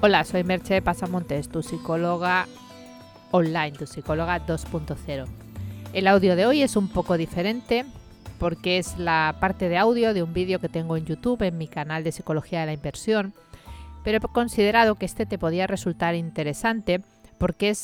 Hola, soy Merche Pasamontes, tu psicóloga online, tu psicóloga 2.0. El audio de hoy es un poco diferente porque es la parte de audio de un vídeo que tengo en YouTube en mi canal de Psicología de la Inversión, pero he considerado que este te podía resultar interesante porque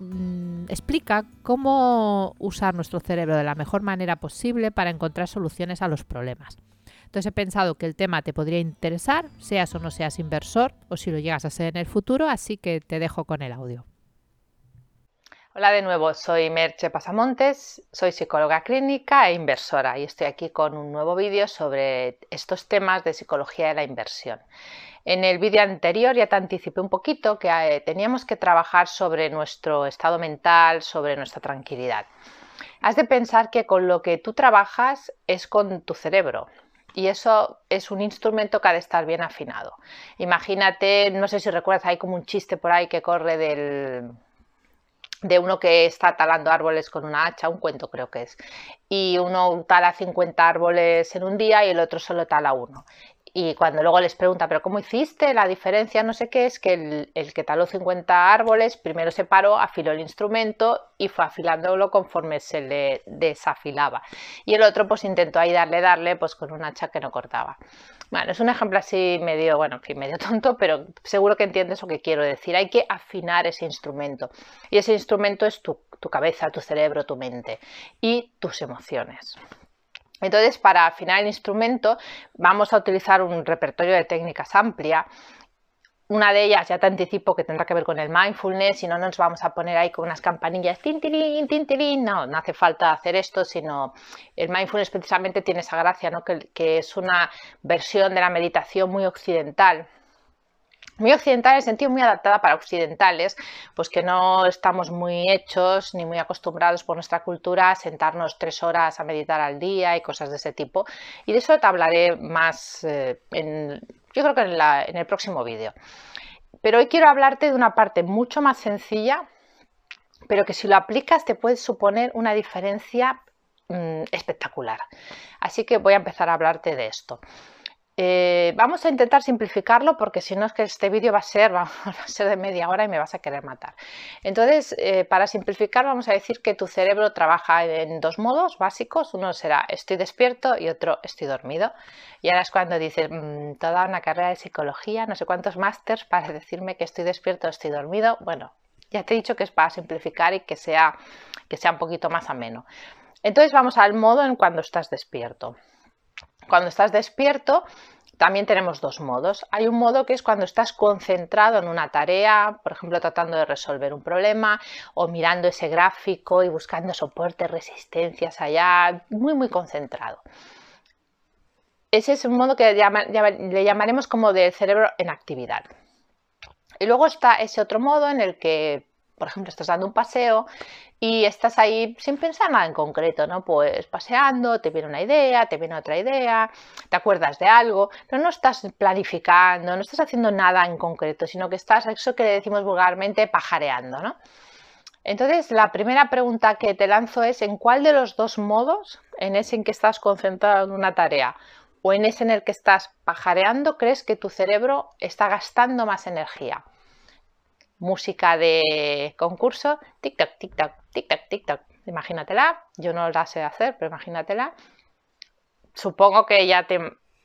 mm, explica cómo usar nuestro cerebro de la mejor manera posible para encontrar soluciones a los problemas. Entonces he pensado que el tema te podría interesar, seas o no seas inversor, o si lo llegas a ser en el futuro, así que te dejo con el audio. Hola de nuevo, soy Merche Pasamontes, soy psicóloga clínica e inversora y estoy aquí con un nuevo vídeo sobre estos temas de psicología de la inversión. En el vídeo anterior ya te anticipé un poquito que eh, teníamos que trabajar sobre nuestro estado mental, sobre nuestra tranquilidad. Has de pensar que con lo que tú trabajas es con tu cerebro, y eso es un instrumento que ha de estar bien afinado. Imagínate, no sé si recuerdas, hay como un chiste por ahí que corre del, de uno que está talando árboles con una hacha, un cuento creo que es, y uno tala 50 árboles en un día y el otro solo tala uno. Y cuando luego les pregunta, ¿pero cómo hiciste? La diferencia, no sé qué, es que el, que taló 50 árboles primero se paró, afiló el instrumento y fue afilándolo conforme se le desafilaba. Y el otro pues intentó ahí darle, darle, pues con un hacha que no cortaba. Bueno, es un ejemplo así medio, bueno, en fin, medio tonto, pero seguro que entiendes lo que quiero decir. Hay que afinar ese instrumento. Y ese instrumento es tu cabeza, tu cerebro, tu mente y tus emociones. Entonces, para afinar el instrumento vamos a utilizar un repertorio de técnicas amplia. Una de ellas ya te anticipo que tendrá que ver con el mindfulness, si no nos vamos a poner ahí con unas campanillas, tintirín, tintirín, no, no hace falta hacer esto, sino el mindfulness precisamente tiene esa gracia, ¿no? que es una versión de la meditación muy occidental, muy occidental en el sentido muy adaptada para occidentales, pues que no estamos muy hechos ni muy acostumbrados por nuestra cultura a sentarnos tres horas a meditar al día y cosas de ese tipo. Y de eso te hablaré más, eh, en, yo creo que en, el próximo vídeo. Pero hoy quiero hablarte de una parte mucho más sencilla, pero que si lo aplicas te puede suponer una diferencia mm, espectacular. Así que voy a empezar a hablarte de esto. Eh, vamos a intentar simplificarlo porque si no es que este vídeo va a ser, va a ser de media hora y me vas a querer matar. Entonces, eh, para simplificar vamos a decir que tu cerebro trabaja en dos modos básicos. Uno será estoy despierto y otro estoy dormido. Y ahora es cuando dices, mm, toda una carrera de psicología, no sé cuántos másters para decirme que estoy despierto o estoy dormido. Bueno, ya te he dicho que es para simplificar y que sea, que sea un poquito más ameno. Entonces vamos al modo en cuando estás despierto. Cuando estás despierto, también tenemos dos modos. Hay un modo que es cuando estás concentrado en una tarea, por ejemplo, tratando de resolver un problema o mirando ese gráfico y buscando soportes, resistencias allá, muy, muy concentrado. Ese es un modo que le llamaremos como del cerebro en actividad. Y luego está ese otro modo en el que por ejemplo, estás dando un paseo y estás ahí sin pensar nada en concreto, ¿no? Pues paseando, te viene una idea, te viene otra idea, te acuerdas de algo, pero no estás planificando, no estás haciendo nada en concreto, sino que estás, eso que decimos vulgarmente, pajareando, ¿no? Entonces, la primera pregunta que te lanzo es, ¿en cuál de los dos modos, en ese en que estás concentrado en una tarea o en ese en el que estás pajareando, crees que tu cerebro está gastando más energía? música de concurso, tic-tac, tic-tac, tic-tac, tic-tac. Imagínatela, yo no la sé hacer, pero imagínatela. Supongo que ya te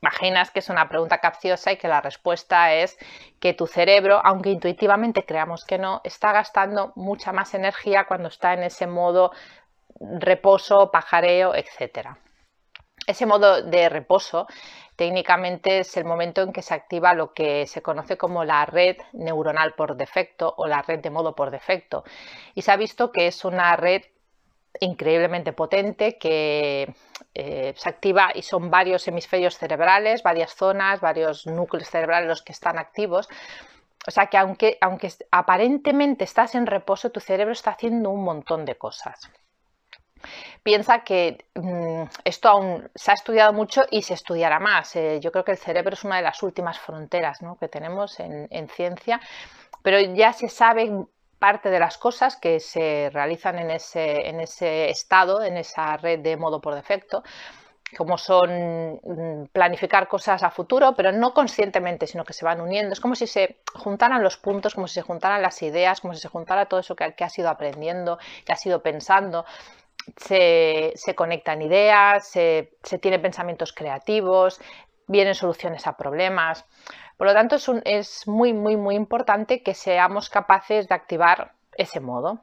imaginas que es una pregunta capciosa y que la respuesta es que tu cerebro, aunque intuitivamente creamos que no, está gastando mucha más energía cuando está en ese modo reposo, pajareo, etcétera. Ese modo de reposo técnicamente es el momento en que se activa lo que se conoce como la red neuronal por defecto o la red de modo por defecto. Y se ha visto que es una red increíblemente potente que eh, se activa y son varios hemisferios cerebrales, varias zonas, varios núcleos cerebrales los que están activos. O sea que aunque, aunque aparentemente estás en reposo, tu cerebro está haciendo un montón de cosas. Piensa que mm, esto aún se ha estudiado mucho y se estudiará más. Eh, yo creo que el cerebro es una de las últimas fronteras que tenemos en, ciencia, pero ya se sabe parte de las cosas que se realizan en ese, en ese estado, en esa red de modo por defecto. como son mm, planificar cosas a futuro, pero no conscientemente, sino que se van uniendo. Es como si se juntaran los puntos, como si se juntaran las ideas, como si se juntara todo eso que, has ido aprendiendo, que has ido pensando. Se, conectan ideas, se, se tienen pensamientos creativos, vienen soluciones a problemas. Por lo tanto, es, es muy, muy, muy importante que seamos capaces de activar ese modo.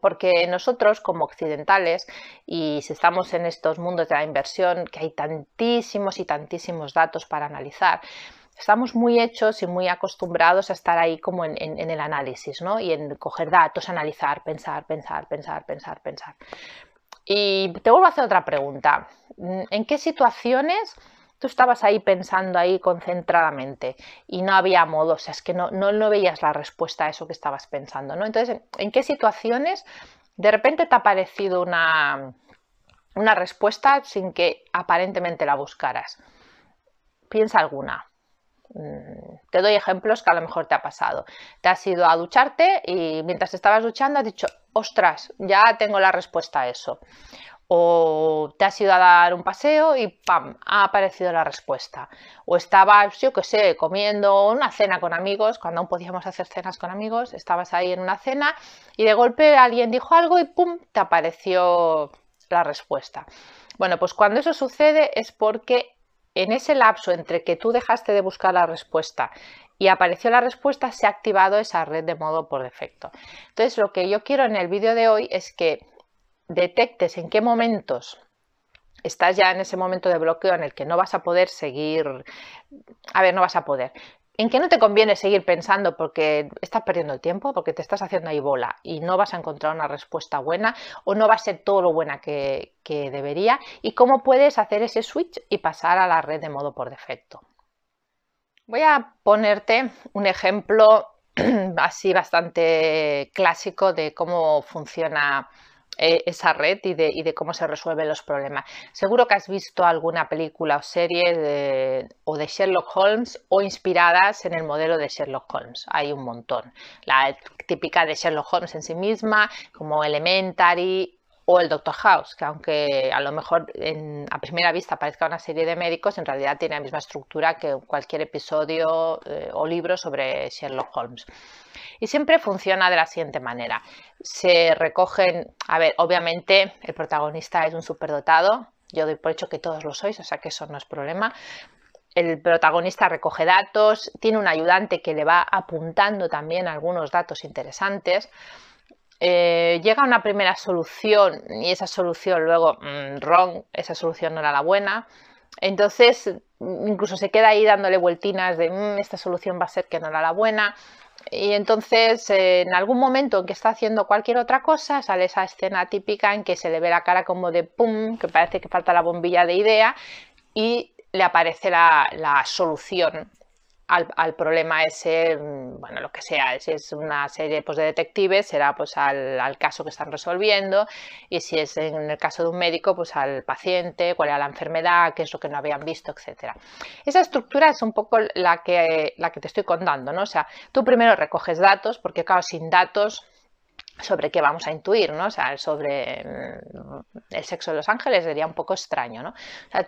Porque nosotros como occidentales, y si estamos en estos mundos de la inversión, que hay tantísimos y tantísimos datos para analizar, estamos muy hechos y muy acostumbrados a estar ahí como en, el análisis, ¿no? Y en coger datos, analizar, pensar, pensar, pensar, pensar, pensar. Y te vuelvo a hacer otra pregunta. ¿En qué situaciones tú estabas ahí pensando ahí concentradamente y no había modo, o sea, es que no, no, veías la respuesta a eso que estabas pensando, ¿no? Entonces, ¿en qué situaciones de repente te ha parecido una, una respuesta sin que aparentemente la buscaras? Piensa alguna. Mm, te doy ejemplos que a lo mejor te ha pasado. Te has ido a ducharte y mientras estabas duchando has dicho, ostras, ya tengo la respuesta a eso o te has ido a dar un paseo y ¡pam! ha aparecido la respuesta. O estabas, yo qué sé, comiendo una cena con amigos, cuando aún podíamos hacer cenas con amigos, estabas ahí en una cena y de golpe alguien dijo algo y ¡pum! te apareció la respuesta. Bueno, pues cuando eso sucede es porque en ese lapso entre que tú dejaste de buscar la respuesta y apareció la respuesta, se ha activado esa red de modo por defecto. Entonces, lo que yo quiero en el vídeo de hoy es que detectes en qué momentos estás ya en ese momento de bloqueo en el que no vas a poder seguir, a ver, no vas a poder, en que no te conviene seguir pensando porque estás perdiendo el tiempo, porque te estás haciendo ahí bola y no vas a encontrar una respuesta buena o no va a ser todo lo buena que, que debería y cómo puedes hacer ese switch y pasar a la red de modo por defecto. Voy a ponerte un ejemplo así bastante clásico de cómo funciona eh, esa red y de, cómo se resuelven los problemas. Seguro que has visto alguna película o serie de, o de Sherlock Holmes o inspiradas en el modelo de Sherlock Holmes. Hay un montón. La típica de Sherlock Holmes en sí misma, como Elementary o el Doctor House, que aunque a lo mejor a primera vista parezca una serie de médicos, en realidad tiene la misma estructura que cualquier episodio eh, o libro sobre Sherlock Holmes. Y siempre funciona de la siguiente manera. Se recogen, a ver, obviamente el protagonista es un superdotado, yo doy por hecho que todos lo sois, o sea que eso no es problema. El protagonista recoge datos, tiene un ayudante que le va apuntando también algunos datos interesantes. Eh, llega una primera solución y esa solución luego, mm, wrong, esa solución no era la buena. Entonces, incluso se queda ahí dándole vueltinas de mm, esta solución va a ser que no era la buena. Y entonces, en algún momento en que está haciendo cualquier otra cosa, sale esa escena típica en que se le ve la cara como de pum, que parece que falta la bombilla de idea y le aparece la solución al, problema ese, mm, bueno, lo que sea, si es una serie pues, de detectives, será pues al, caso que están resolviendo y si es en el caso de un médico, pues al paciente, cuál era la enfermedad, qué es lo que no habían visto, etcétera. Esa estructura es un poco la que, la que te estoy contando, ¿no? O sea, tú primero recoges datos, porque claro, sin datos sobre qué vamos a intuir, ¿no? O sea, sobre mm, el sexo de los ángeles sería un poco extraño, ¿no?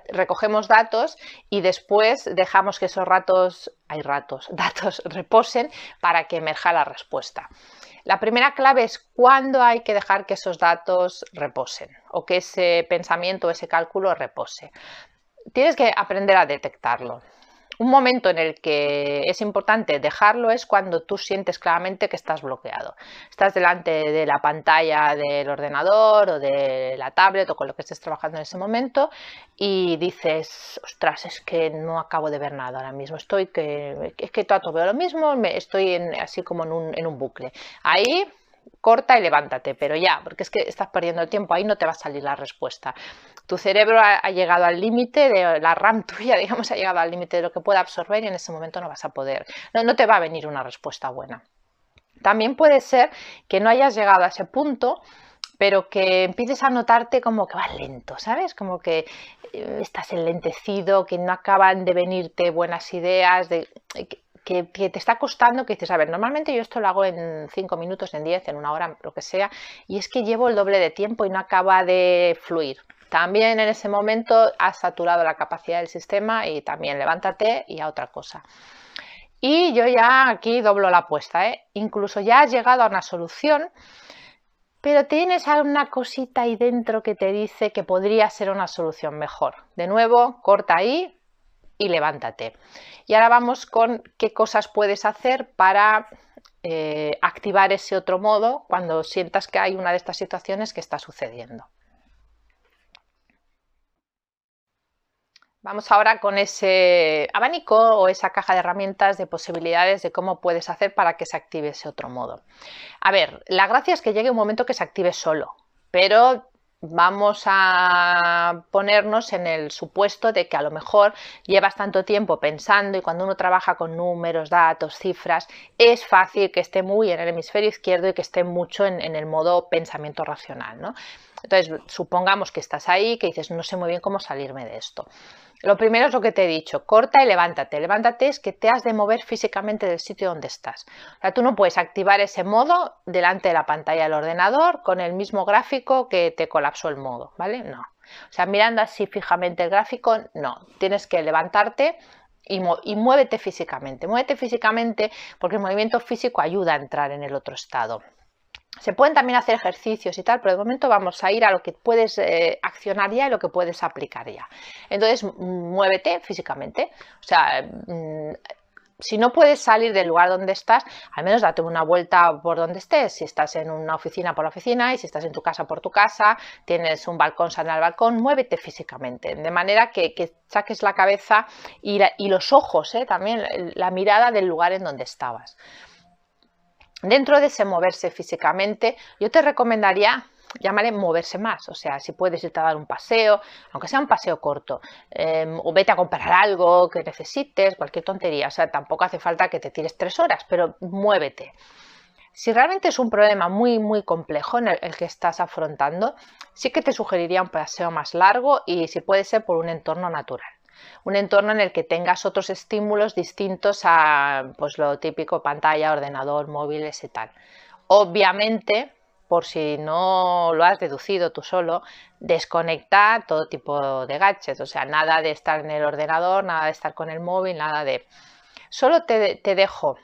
recogemos datos y después dejamos que esos ratos, hay ratos, datos reposen para que emerja la respuesta. La primera clave es cuándo hay que dejar que esos datos reposen o que ese pensamiento o ese cálculo repose. Tienes que aprender a detectarlo un momento en el que es importante dejarlo es cuando tú sientes claramente que estás bloqueado. Estás delante de la pantalla del ordenador o de la tablet o con lo que estés trabajando en ese momento y dices, ostras, es que no acabo de ver nada ahora mismo. Estoy que, es que todo veo lo mismo, estoy así como en un, en un bucle. Ahí corta y levántate, pero ya, porque es que estás perdiendo el tiempo, ahí no te va a salir la respuesta. Tu cerebro ha, llegado al límite de la RAM tuya, digamos, ha llegado al límite de lo que puede absorber y en ese momento no vas a poder, no, no te va a venir una respuesta buena. También puede ser que no hayas llegado a ese punto pero que empieces a notarte como que vas lento, ¿sabes? Como que eh, estás enlentecido, que no acaban de venirte buenas ideas, de, que, te está costando, que dices, a ver, normalmente yo esto lo hago en 5 minutos, en 10, en una hora, lo que sea, y es que llevo el doble de tiempo y no acaba de fluir. también en ese momento has saturado la capacidad del sistema y también levántate y a otra cosa. Y yo ya aquí doblo la apuesta, ¿eh? incluso ya has llegado a una solución, pero tienes alguna cosita ahí dentro que te dice que podría ser una solución mejor. De nuevo, corta ahí y levántate. Y ahora vamos con qué cosas puedes hacer para eh, activar ese otro modo cuando sientas que hay una de estas situaciones que está sucediendo. Vamos ahora con ese abanico o esa caja de herramientas de posibilidades de cómo puedes hacer para que se active ese otro modo. A ver, la gracia es que llegue un momento que se active solo, pero vamos a ponernos en el supuesto de que a lo mejor llevas tanto tiempo pensando y cuando uno trabaja con números, datos, cifras, es fácil que esté muy en el hemisferio izquierdo y que esté mucho en, el modo pensamiento racional. ¿no? Entonces, supongamos que estás ahí, que dices, no sé muy bien cómo salirme de esto. Lo primero es lo que te he dicho, corta y levántate. Levántate es que te has de mover físicamente del sitio donde estás. O sea, tú no puedes activar ese modo delante de la pantalla del ordenador con el mismo gráfico que te colapsó el modo, ¿vale? No. O sea, mirando así fijamente el gráfico, no. Tienes que levantarte y, y, muévete físicamente. Muévete físicamente porque el movimiento físico ayuda a entrar en el otro estado. Se pueden también hacer ejercicios y tal, pero de momento vamos a ir a lo que puedes eh, accionar ya y lo que puedes aplicar ya. Entonces, muévete físicamente. O sea, si no puedes salir del lugar donde estás, al menos date una vuelta por donde estés. Si estás en una oficina por la oficina y si estás en tu casa por tu casa, tienes un balcón, sal al balcón, muévete físicamente. De manera que, saques la cabeza y, los ojos, eh, también la mirada del lugar en donde estabas. Dentro de ese moverse físicamente, yo te recomendaría llamaré moverse más, o sea, si puedes irte a dar un paseo, aunque sea un paseo corto, em, o vete a comprar algo que necesites, cualquier tontería, o sea, tampoco hace falta que te tires tres horas, pero muévete. Si realmente es un problema muy, muy complejo en el, que estás afrontando, sí que te sugeriría un paseo más largo y si puede ser por un entorno natural un entorno en el que tengas otros estímulos distintos a pues, lo típico pantalla, ordenador, móviles y tal. Obviamente, por si no lo has deducido tú solo, desconecta todo tipo de gadgets, o sea, nada de estar en el ordenador, nada de estar con el móvil, nada de... Solo te, dejo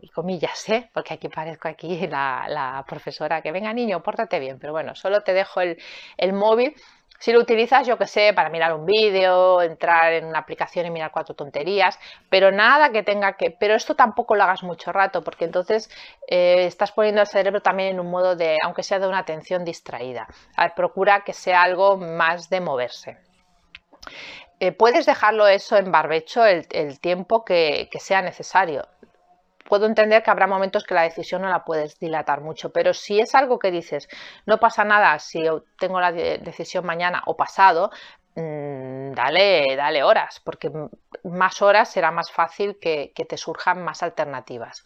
y comillas, ¿eh? porque aquí parezco aquí la, profesora que venga niño, pórtate bien, pero bueno, solo te dejo el, el móvil si lo utilizas, yo que sé, para mirar un vídeo, entrar en una aplicación y mirar cuatro tonterías, pero nada que tenga que... Pero esto tampoco lo hagas mucho rato, porque entonces eh, estás poniendo el cerebro también en un modo de, aunque sea de una atención distraída. procura que sea algo más de moverse. Eh, puedes dejarlo eso en barbecho el, tiempo que, sea necesario puedo entender que habrá momentos que la decisión no la puedes dilatar mucho, pero si es algo que dices, no pasa nada si tengo la decisión mañana o pasado, mm, dale, dale horas, porque más horas será más fácil que, que te surjan más alternativas.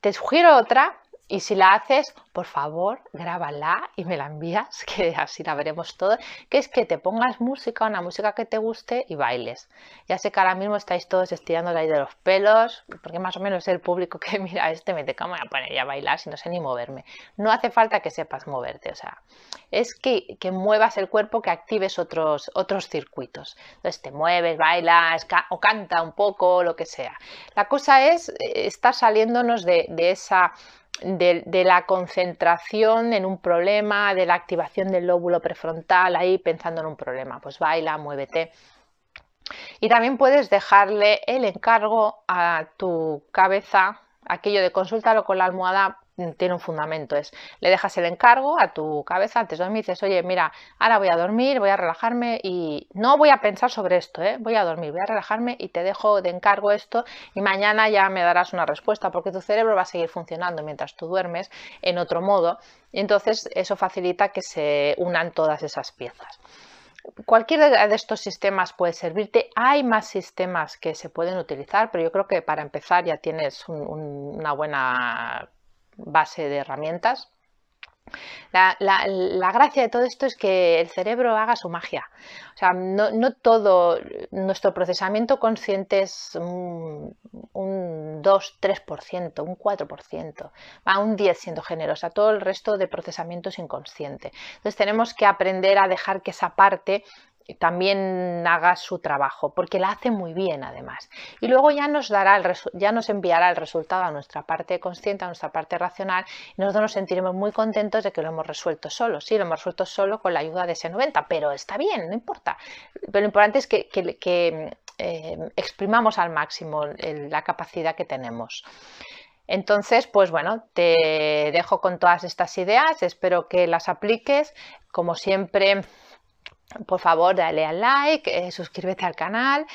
Te sugiero otra y si la haces, por favor, grábala y me la envías, que así la veremos todo, que es que te pongas música, una música que te guste y bailes. Ya sé que ahora mismo estáis todos estirando ahí de los pelos, porque más o menos el público que mira este me te voy a poner ya a bailar si no sé ni moverme. No hace falta que sepas moverte, o sea, es que, que muevas el cuerpo, que actives otros, otros circuitos. Entonces te mueves, bailas o canta un poco, lo que sea. La cosa es eh, estar saliéndonos de, de esa de, la concentración en un problema, de la activación del lóbulo prefrontal, ahí pensando en un problema. Pues baila, muévete. Y también puedes dejarle el encargo a tu cabeza, aquello de consúltalo con la almohada tiene un fundamento. Es, le dejas el encargo a tu cabeza antes de dormir dices, oye, mira, ahora voy a dormir, voy a relajarme y no voy a pensar sobre esto, ¿eh? voy a dormir, voy a relajarme y te dejo de encargo esto y mañana ya me darás una respuesta porque tu cerebro va a seguir funcionando mientras tú duermes en otro modo y entonces eso facilita que se unan todas esas piezas. Cualquiera de estos sistemas puede servirte. Hay más sistemas que se pueden utilizar, pero yo creo que para empezar ya tienes una buena base de herramientas. La, gracia de todo esto es que el cerebro haga su magia. O sea, no, todo nuestro procesamiento consciente es un, un 2, 3%, un 4%, va un 10 siendo generosa, todo el resto de procesamiento es inconsciente. Entonces tenemos que aprender a dejar que esa parte también haga su trabajo, porque la hace muy bien además. Y luego ya nos dará el ya nos enviará el resultado a nuestra parte consciente, a nuestra parte racional, y nosotros nos sentiremos muy contentos de que lo hemos resuelto solo. Sí, lo hemos resuelto solo con la ayuda de ese 90, pero está bien, no importa. Pero lo importante es que, eh, exprimamos al máximo la capacidad que tenemos. Entonces, pues bueno, te dejo con todas estas ideas, espero que las apliques. Como siempre, por favor dale al like, eh, suscríbete al canal,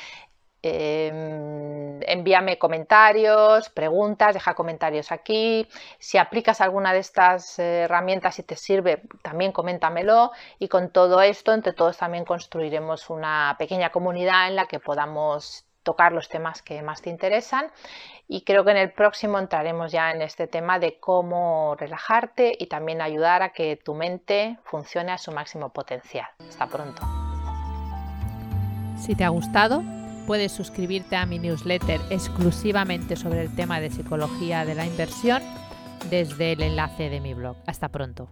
em, envíame comentarios, preguntas, deja comentarios aquí. Si aplicas alguna de estas herramientas y te sirve, también coméntamelo. Y con todo esto, entre todos también construiremos una pequeña comunidad en la que podamos tocar los temas que más te interesan y creo que en el próximo entraremos ya en este tema de cómo relajarte y también ayudar a que tu mente funcione a su máximo potencial. Hasta pronto. Si te ha gustado, puedes suscribirte a mi newsletter exclusivamente sobre el tema de psicología de la inversión desde el enlace de mi blog. Hasta pronto.